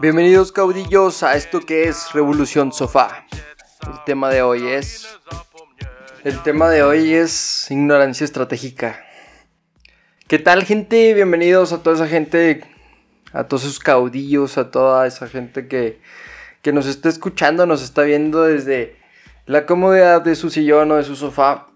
Bienvenidos caudillos a esto que es Revolución Sofá. El tema de hoy es... El tema de hoy es ignorancia estratégica. ¿Qué tal gente? Bienvenidos a toda esa gente, a todos esos caudillos, a toda esa gente que, que nos está escuchando, nos está viendo desde la comodidad de su sillón o de su sofá.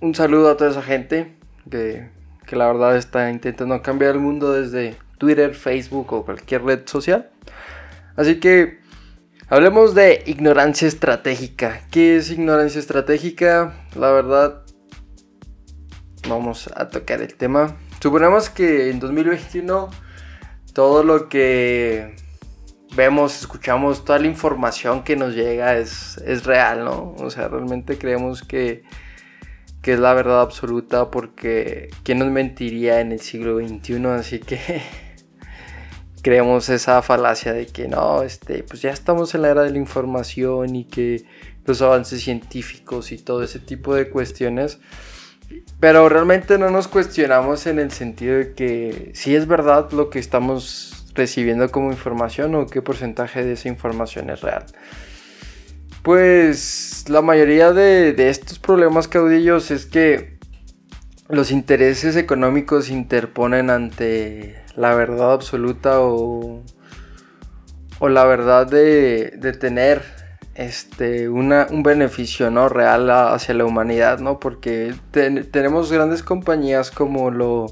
Un saludo a toda esa gente que, que la verdad está intentando cambiar el mundo desde Twitter, Facebook o cualquier red social. Así que hablemos de ignorancia estratégica. ¿Qué es ignorancia estratégica? La verdad, vamos a tocar el tema. Suponemos que en 2021 todo lo que vemos, escuchamos, toda la información que nos llega es, es real, ¿no? O sea, realmente creemos que, que es la verdad absoluta porque ¿quién nos mentiría en el siglo XXI? Así que creemos esa falacia de que no, este, pues ya estamos en la era de la información y que los avances científicos y todo ese tipo de cuestiones. Pero realmente no nos cuestionamos en el sentido de que si es verdad lo que estamos recibiendo como información o qué porcentaje de esa información es real. Pues la mayoría de, de estos problemas caudillos es que los intereses económicos interponen ante la verdad absoluta o, o la verdad de, de tener este, una, un beneficio ¿no? real hacia la humanidad, ¿no? Porque tenemos grandes compañías como lo,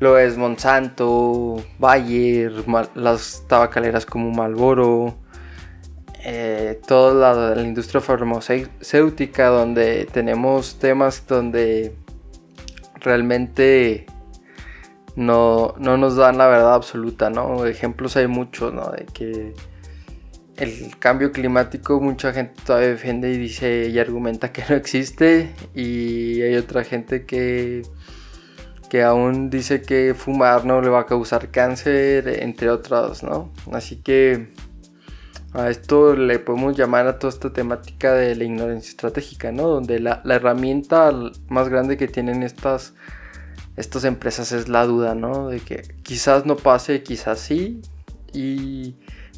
lo es Monsanto, Bayer, las tabacaleras como Malboro, eh, toda la, industria farmacéutica, donde tenemos temas donde realmente no, no nos dan la verdad absoluta, ¿no? Ejemplos hay muchos, ¿no? De que el cambio climático mucha gente todavía defiende y dice y argumenta que no existe y hay otra gente que que aún dice que fumar no le va a causar cáncer entre otros no así que a esto le podemos llamar a toda esta temática de la ignorancia estratégica no donde la, la herramienta más grande que tienen estas estas empresas es la duda no de que quizás no pase quizás sí y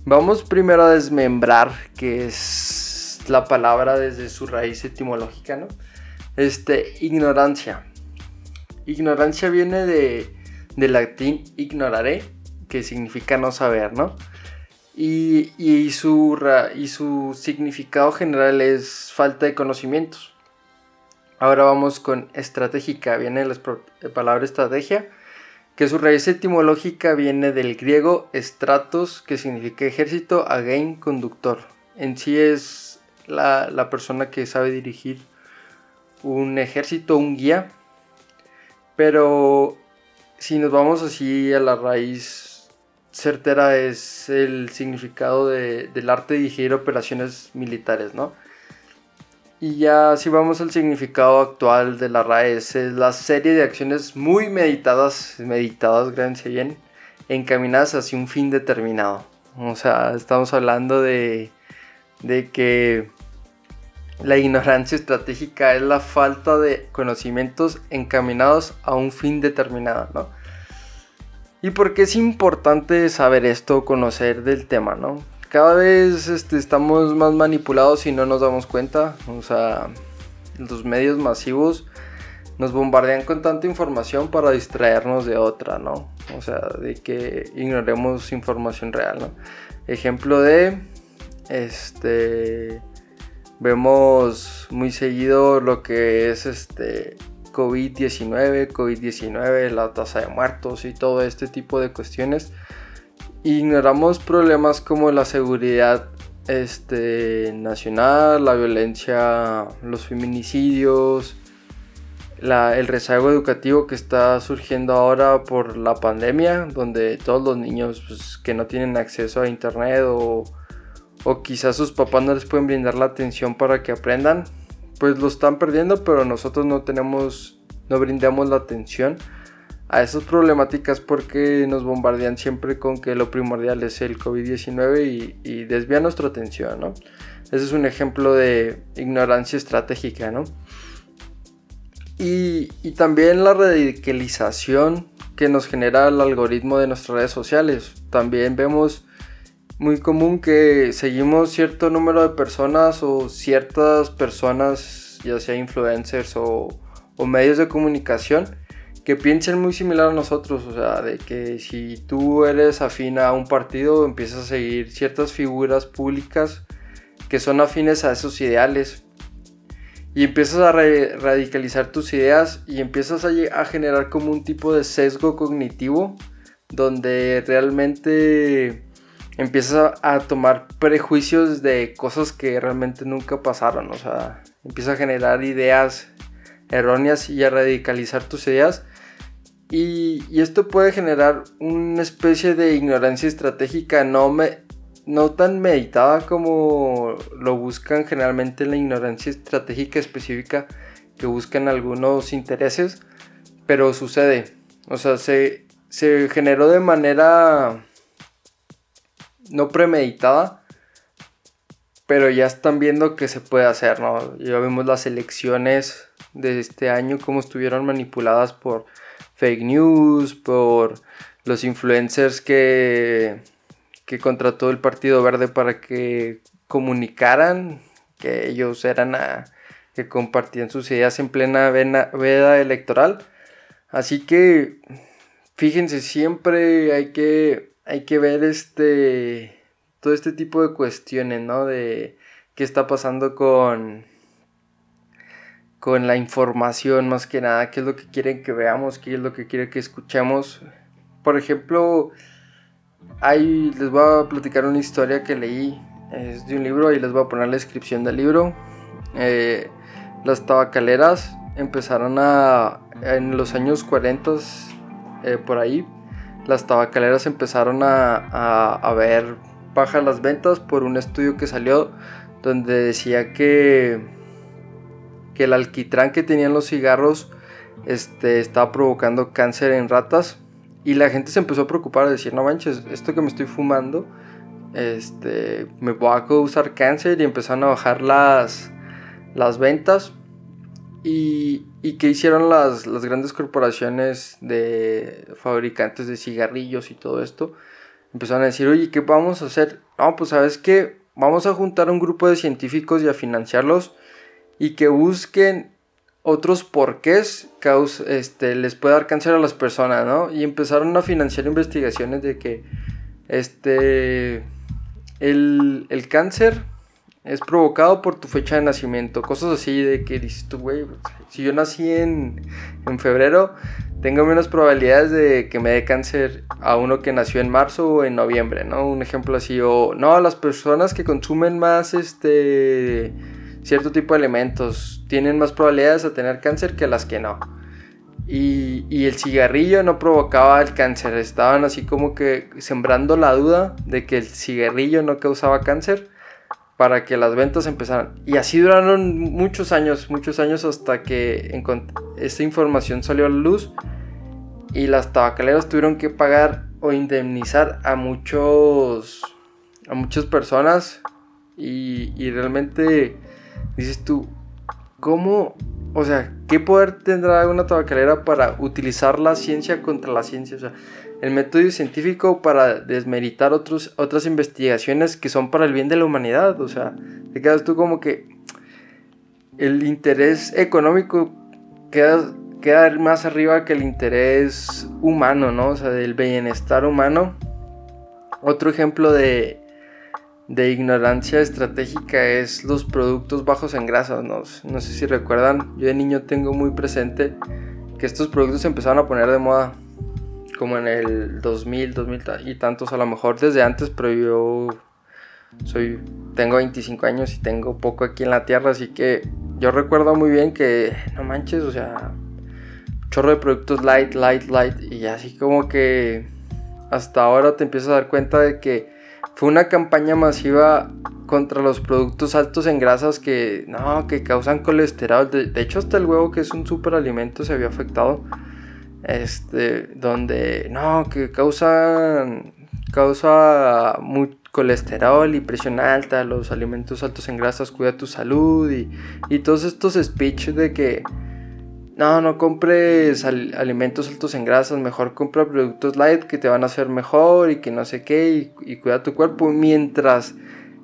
Vamos primero a desmembrar qué es la palabra desde su raíz etimológica, ¿no? Este, ignorancia. Ignorancia viene de, del latín ignorare, que significa no saber, ¿no? Y, y, su, y su significado general es falta de conocimientos. Ahora vamos con estratégica, viene la palabra estrategia que su raíz etimológica viene del griego stratos, que significa ejército, again, conductor. En sí es la, persona que sabe dirigir un ejército, un guía. Pero si nos vamos así a la raíz certera es el significado del arte de dirigir operaciones militares, ¿no? Y ya si vamos al significado actual de la RAES, es la serie de acciones muy meditadas, meditadas, grandes bien, encaminadas hacia un fin determinado. O sea, estamos hablando de, de que la ignorancia estratégica es la falta de conocimientos encaminados a un fin determinado, ¿no? ¿Y por qué es importante saber esto, conocer del tema, ¿no? cada vez este, estamos más manipulados y no nos damos cuenta. O sea, los medios masivos nos bombardean con tanta información para distraernos de otra, ¿no? O sea, de que ignoremos información real, ¿no? Ejemplo de, este, vemos muy seguido lo que es este COVID-19, COVID-19, la tasa de muertos y todo este tipo de cuestiones. Ignoramos problemas como la seguridad este, nacional, la violencia, los feminicidios, el rezago educativo que está surgiendo ahora por la pandemia, donde todos los niños pues, que no tienen acceso a internet o, o quizás sus papás no les pueden brindar la atención para que aprendan, pues lo están perdiendo, pero nosotros no tenemos, no brindamos la atención a esas problemáticas porque nos bombardean siempre con que lo primordial es el COVID-19 y, desvía nuestra atención, ¿no? Ese es un ejemplo de ignorancia estratégica, ¿no? Y, también la radicalización que nos genera el algoritmo de nuestras redes sociales. También vemos muy común que seguimos cierto número de personas o ciertas personas, ya sea influencers o, o medios de comunicación, que piensen muy similar a nosotros, o sea, de que si tú eres afín a un partido, empiezas a seguir ciertas figuras públicas que son afines a esos ideales. Y empiezas a radicalizar tus ideas y empiezas a, a, generar como un tipo de sesgo cognitivo donde realmente empiezas a, a, tomar prejuicios de cosas que realmente nunca pasaron, o sea, empiezas a generar ideas erróneas y a radicalizar tus ideas y, esto puede generar una especie de ignorancia estratégica no, me, no tan meditada como lo buscan generalmente la ignorancia estratégica específica que buscan algunos intereses, pero sucede. O sea, se, se generó de manera no premeditada, pero ya están viendo que se puede hacer, ¿no? Ya vimos las elecciones de este año, cómo estuvieron manipuladas por fake news, por los influencers que, que contrató el Partido Verde para que comunicaran que ellos eran a, que compartían sus ideas en plena veda electoral. Así que fíjense, siempre hay que, hay que ver este todo este tipo de cuestiones, ¿no? De qué está pasando con con la información más que nada, qué es lo que quieren que veamos, qué es lo que quieren que escuchemos. Por ejemplo, ahí les voy a platicar una historia que leí, es de un libro, y les voy a poner la descripción del libro. Eh, las tabacaleras empezaron a, en los años 40, eh, por ahí, las tabacaleras empezaron a, a, a ver bajas las ventas por un estudio que salió donde decía que que el alquitrán que tenían los cigarros este, estaba provocando cáncer en ratas. Y la gente se empezó a preocupar, de decir, no manches, esto que me estoy fumando, este, me va a causar cáncer. Y empezaron a bajar las, las ventas. Y, y que hicieron las, las grandes corporaciones de fabricantes de cigarrillos y todo esto. Empezaron a decir, oye, ¿qué vamos a hacer? No, pues sabes qué, vamos a juntar un grupo de científicos y a financiarlos y que busquen otros porqués este, les puede dar cáncer a las personas, ¿no? Y empezaron a financiar investigaciones de que este, el, el cáncer es provocado por tu fecha de nacimiento, cosas así de que dices tú, güey, si yo nací en, en febrero, tengo menos probabilidades de que me dé cáncer a uno que nació en marzo o en noviembre, ¿no? Un ejemplo así, o no, las personas que consumen más, este cierto tipo de elementos tienen más probabilidades de tener cáncer que las que no. Y, y, el cigarrillo no provocaba el cáncer, estaban así como que sembrando la duda de que el cigarrillo no causaba cáncer para que las ventas empezaran. Y así duraron muchos años, muchos años hasta que esta información salió a la luz y las tabacaleras tuvieron que pagar o indemnizar a muchos a muchas personas y, y realmente dices tú, ¿cómo? O sea, ¿qué poder tendrá una tabacalera para utilizar la ciencia contra la ciencia? O sea, el método científico para desmeritar otros, otras investigaciones que son para el bien de la humanidad. O sea, te quedas tú como que el interés económico queda, queda más arriba que el interés humano, ¿no? O sea, del bienestar humano. Otro ejemplo de, de ignorancia estratégica es los productos bajos en grasas. No, sé si recuerdan, yo de niño tengo muy presente que estos productos se empezaron a poner de moda como en el 2000, 2000 y tantos, a lo mejor desde antes, pero yo soy, tengo 25 años y tengo poco aquí en la tierra, así que yo recuerdo muy bien que, no manches, o sea, chorro de productos light, light, light, y así como que hasta ahora te empiezas a dar cuenta de que fue una campaña masiva contra los productos altos en grasas que no, que causan colesterol. De, hecho, hasta el huevo, que es un superalimento, se había afectado. Este, donde no, que causan causa muy colesterol y presión alta, los alimentos altos en grasas, cuida tu salud y, y todos estos speech de que no, no compres alimentos altos en grasas, mejor compra productos light que te van a hacer mejor y que no sé qué y, cuida tu cuerpo. Mientras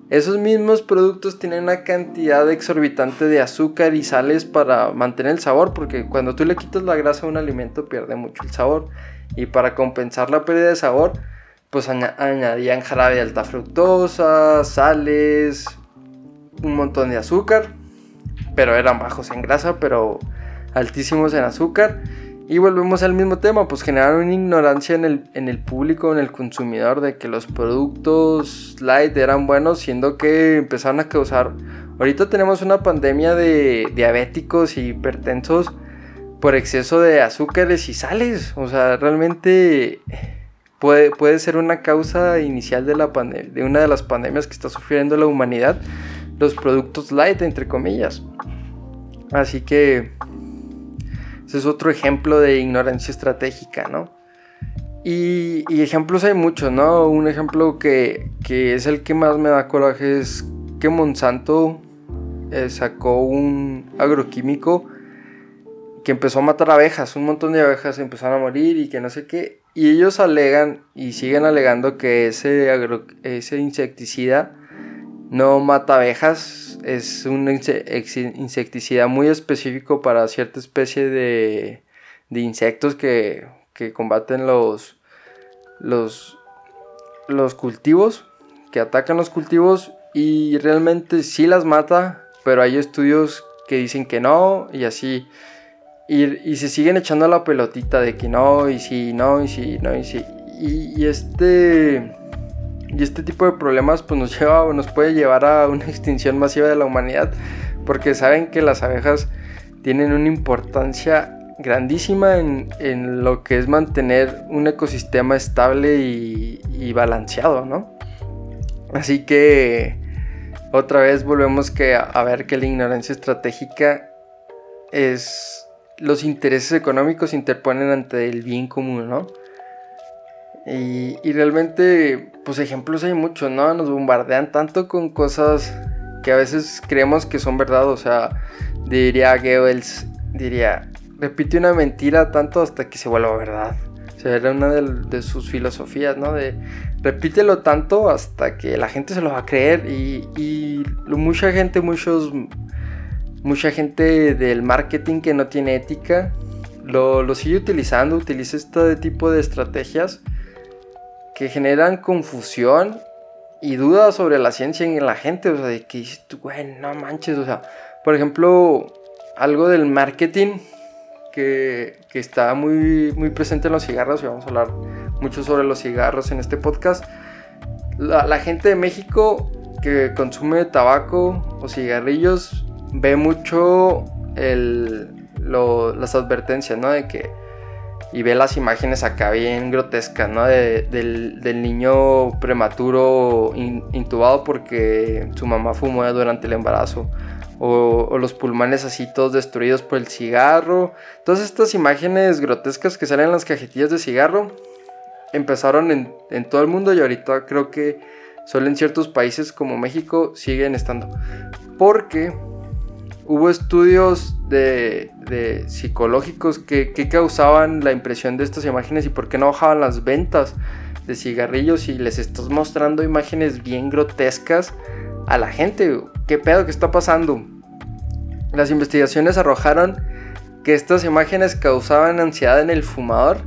esos mismos productos tienen una cantidad exorbitante de azúcar y sales para mantener el sabor, porque cuando tú le quitas la grasa a un alimento pierde mucho el sabor. Y para compensar la pérdida de sabor, pues añadían jarabe de alta fructosa, sales, un montón de azúcar, pero eran bajos en grasa, pero altísimos en azúcar. Y volvemos al mismo tema, pues generaron una ignorancia en el, en el público, en el consumidor, de que los productos light eran buenos, siendo que empezaron a causar... Ahorita tenemos una pandemia de diabéticos y hipertensos por exceso de azúcares y sales. O sea, realmente puede, puede ser una causa inicial de, la de una de las pandemias que está sufriendo la humanidad, los productos light, entre comillas. Así que ese es otro ejemplo de ignorancia estratégica, ¿no? Y, ejemplos hay muchos, ¿no? Un ejemplo que, es el que más me da coraje es que Monsanto eh, sacó un agroquímico que empezó a matar abejas, un montón de abejas empezaron a morir y que no sé qué. Y ellos alegan y siguen alegando que ese, ese insecticida no mata abejas, es un insecticida muy específico para cierta especie de, de insectos que, que, combaten los, los, los cultivos, que atacan los cultivos y realmente sí las mata, pero hay estudios que dicen que no y así. Y, se siguen echando la pelotita de que no, y sí, no, y sí, no, y sí. Y, este. Y este tipo de problemas pues nos lleva nos puede llevar a una extinción masiva de la humanidad. Porque saben que las abejas tienen una importancia grandísima en, lo que es mantener un ecosistema estable y, balanceado, ¿no? Así que otra vez volvemos que a ver que la ignorancia estratégica es los intereses económicos se interponen ante el bien común, ¿no? Y, realmente, pues ejemplos hay muchos, ¿no? Nos bombardean tanto con cosas que a veces creemos que son verdad, o sea, diría Goebbels, diría, repite una mentira tanto hasta que se vuelva verdad. O sea, era una de, sus filosofías, ¿no? De repítelo tanto hasta que la gente se lo va a creer y, mucha gente, muchos mucha gente del marketing que no tiene ética lo, sigue utilizando, utiliza este tipo de estrategias que generan confusión y dudas sobre la ciencia en la gente, o sea, de que dices no manches, o sea, por ejemplo, algo del marketing que, está muy, muy presente en los cigarros, y vamos a hablar mucho sobre los cigarros en este podcast, la, la gente de México que consume tabaco o cigarrillos ve mucho el, las advertencias, ¿no? De que... Y ve las imágenes acá bien grotescas, ¿no? del, niño prematuro intubado porque su mamá fumó durante el embarazo. O, los pulmones así todos destruidos por el cigarro. Todas estas imágenes grotescas que salen en las cajetillas de cigarro empezaron en, en todo el mundo y ahorita creo que solo en ciertos países como México siguen estando. Porque hubo estudios de, psicológicos que, causaban la impresión de estas imágenes y por qué no bajaban las ventas de cigarrillos y les estás mostrando imágenes bien grotescas a la gente. ¿Qué pedo que está pasando? Las investigaciones arrojaron que estas imágenes causaban ansiedad en el fumador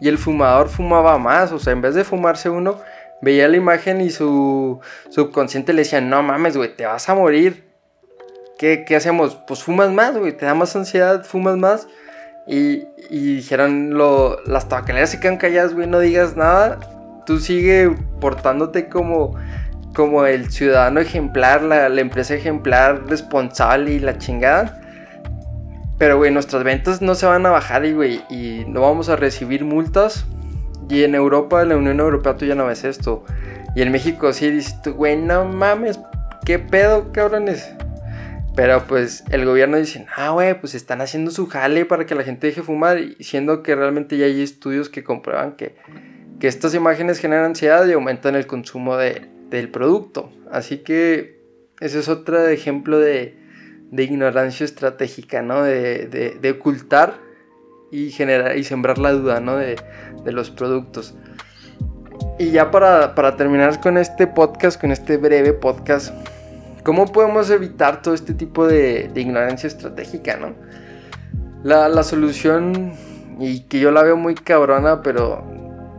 y el fumador fumaba más, o sea, en vez de fumarse uno, veía la imagen y su subconsciente le decía, no mames, güey, te vas a morir. ¿Qué, hacemos? Pues fumas más, güey, te da más ansiedad, fumas más. Y, dijeron, lo, las tabacaleras se quedan calladas, güey, no digas nada. Tú sigue portándote como, como el ciudadano ejemplar, la, empresa ejemplar, responsable y la chingada. Pero, güey, nuestras ventas no se van a bajar y, güey, y no vamos a recibir multas. Y en Europa, en la Unión Europea, tú ya no ves esto. Y en México sí dices tú, güey, no mames, ¿qué pedo, cabrones? Pero pues el gobierno dice, ah, güey, pues están haciendo su jale para que la gente deje fumar, siendo que realmente ya hay estudios que comprueban que, estas imágenes generan ansiedad y aumentan el consumo del producto. Así que ese es otro ejemplo de, de ignorancia estratégica, ¿no? De, de, ocultar y generar y sembrar la duda, ¿no? De, de los productos. Y ya para, para, terminar con este podcast, con este breve podcast, ¿cómo podemos evitar todo este tipo de, ignorancia estratégica, ¿no? La, la, solución, y que yo la veo muy cabrona, pero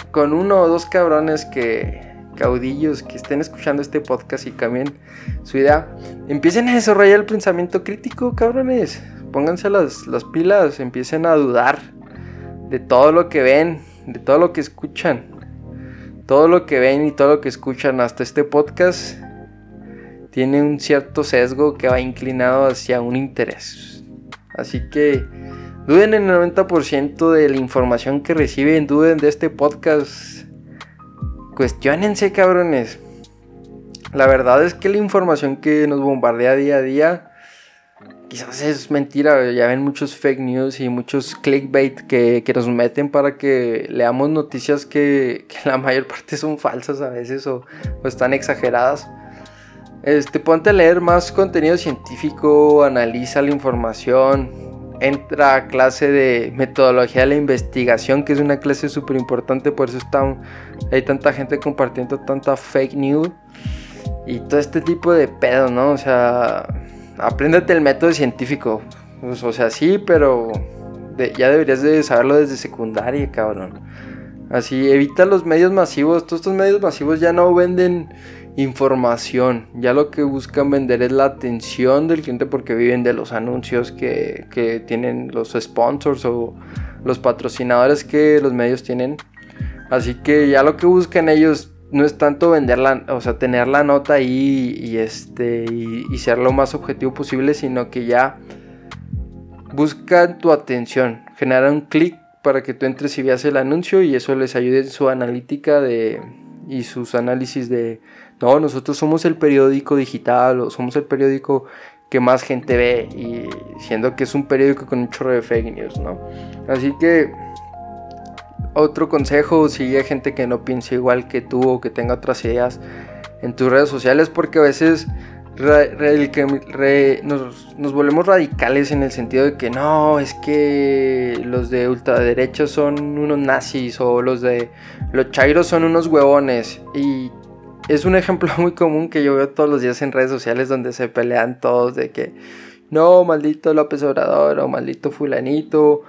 con uno o dos cabrones que, caudillos que estén escuchando este podcast y cambien su idea, empiecen a desarrollar el pensamiento crítico, cabrones. Pónganse las, las pilas, empiecen a dudar de todo lo que ven, de todo lo que escuchan. Todo lo que ven y todo lo que escuchan hasta este podcast tiene un cierto sesgo que va inclinado hacia un interés. Así que duden en el 90% de la información que reciben, duden de este podcast Cuestiónense, cabrones. La verdad es que la información que nos bombardea día a día quizás es mentira. Ya ven muchos fake news y muchos clickbait que, nos meten para que leamos noticias que, la mayor parte son falsas a veces o están exageradas. Este, ponte a leer más contenido científico, analiza la información, entra a clase de metodología de la investigación, que es una clase súper importante, por eso está, hay tanta gente compartiendo tanta fake news y todo este tipo de pedo, ¿no? O sea, apréndete el método científico. Pues, o sea, sí, pero ya deberías de saberlo desde secundaria, cabrón. Así, evita los medios masivos. Todos estos medios masivos ya no venden información. Ya lo que buscan vender es la atención del cliente porque viven de los anuncios que, que tienen los sponsors o los patrocinadores que los medios tienen. Así que ya lo que buscan ellos no es tanto venderla, o sea, tener la nota ahí y, este, y, ser lo más objetivo posible, sino que ya buscan tu atención, generan un clic para que tú entres y veas el anuncio y eso les ayude en su analítica de, y sus análisis de, no, nosotros somos el periódico digital o somos el periódico que más gente ve y siendo que es un periódico con un chorro de fake news, ¿no? Así que otro consejo, sigue gente que no piense igual que tú o que tenga otras ideas en tus redes sociales porque a veces nos, nos, volvemos radicales en el sentido de que no, es que los de ultraderecha son unos nazis o los de los chairos son unos huevones y es un ejemplo muy común que yo veo todos los días en redes sociales donde se pelean todos de que no, maldito López Obrador o maldito fulanito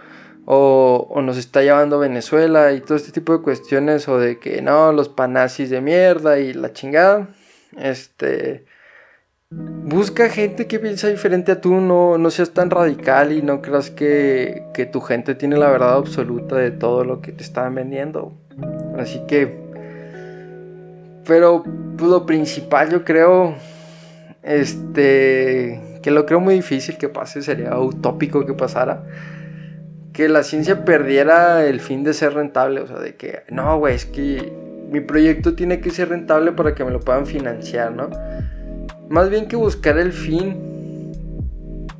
o, nos está llevando Venezuela y todo este tipo de cuestiones o de que no, los panazis de mierda y la chingada. Este busca gente que piensa diferente a tú, no, no seas tan radical y no creas que, que tu gente tiene la verdad absoluta de todo lo que te están vendiendo. Así que pero pues, lo principal yo creo, este, que lo creo muy difícil que pase, sería utópico que pasara. Que la ciencia perdiera el fin de ser rentable, o sea, de que, no, güey, es que mi proyecto tiene que ser rentable para que me lo puedan financiar, ¿no? Más bien que buscar el fin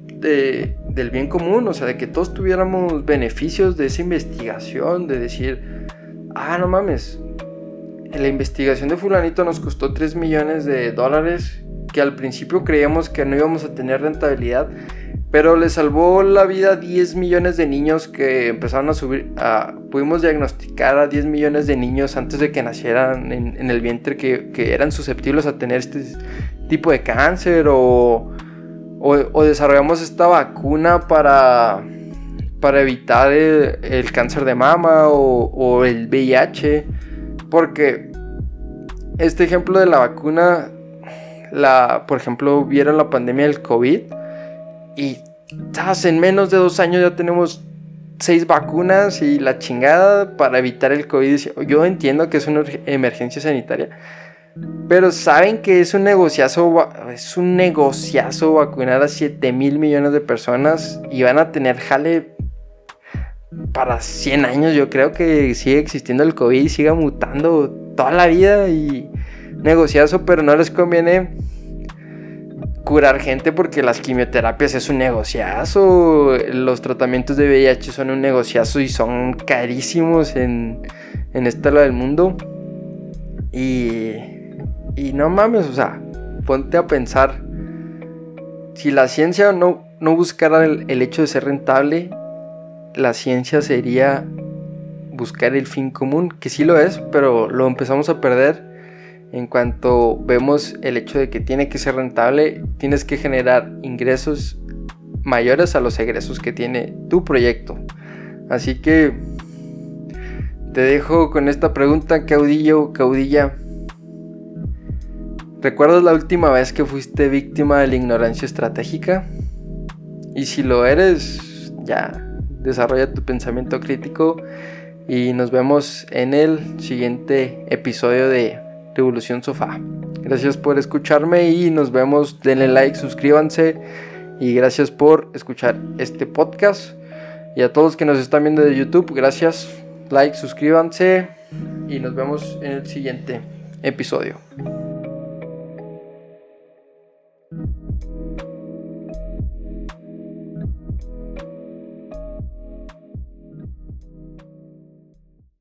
de, del bien común, o sea, de que todos tuviéramos beneficios de esa investigación, de decir, ah, no mames, la investigación de fulanito nos costó 3 millones de dólares, que al principio creíamos que no íbamos a tener rentabilidad, pero le salvó la vida a 10 millones de niños que empezaron a subir, pudimos diagnosticar a 10 millones de niños antes de que nacieran en, el vientre que, eran susceptibles a tener este tipo de cáncer o, o, desarrollamos esta vacuna para, para evitar el, cáncer de mama o, o el VIH porque este ejemplo de la vacuna, la, por ejemplo, vieron la pandemia del COVID y en menos de dos años ya tenemos seis vacunas y la chingada para evitar el COVID. Yo entiendo que es una emergencia sanitaria, pero saben que es un negociazo, es un negociazo vacunar a 7 mil millones de personas y van a tener jale para 100 años yo creo que sigue existiendo el COVID siga mutando toda la vida y negociazo, pero no les conviene curar gente porque las quimioterapias es un negociazo, los tratamientos de VIH son un negociazo y son carísimos en, en esta lado del mundo. Y, y no mames, o sea, ponte a pensar si la ciencia no, no buscara el, hecho de ser rentable, la ciencia sería buscar el fin común, que sí lo es, pero lo empezamos a perder en cuanto vemos el hecho de que tiene que ser rentable, tienes que generar ingresos mayores a los egresos que tiene tu proyecto. Así que te dejo con esta pregunta, caudillo, caudilla. ¿Recuerdas la última vez que fuiste víctima de la ignorancia estratégica? Y si lo eres, ya, desarrolla tu pensamiento crítico y nos vemos en el siguiente episodio de Revolución Sofá. Gracias por escucharme y nos vemos. Denle like, suscríbanse y gracias por escuchar este podcast. Y a todos que nos están viendo de YouTube, gracias. Like, suscríbanse y nos vemos en el siguiente episodio.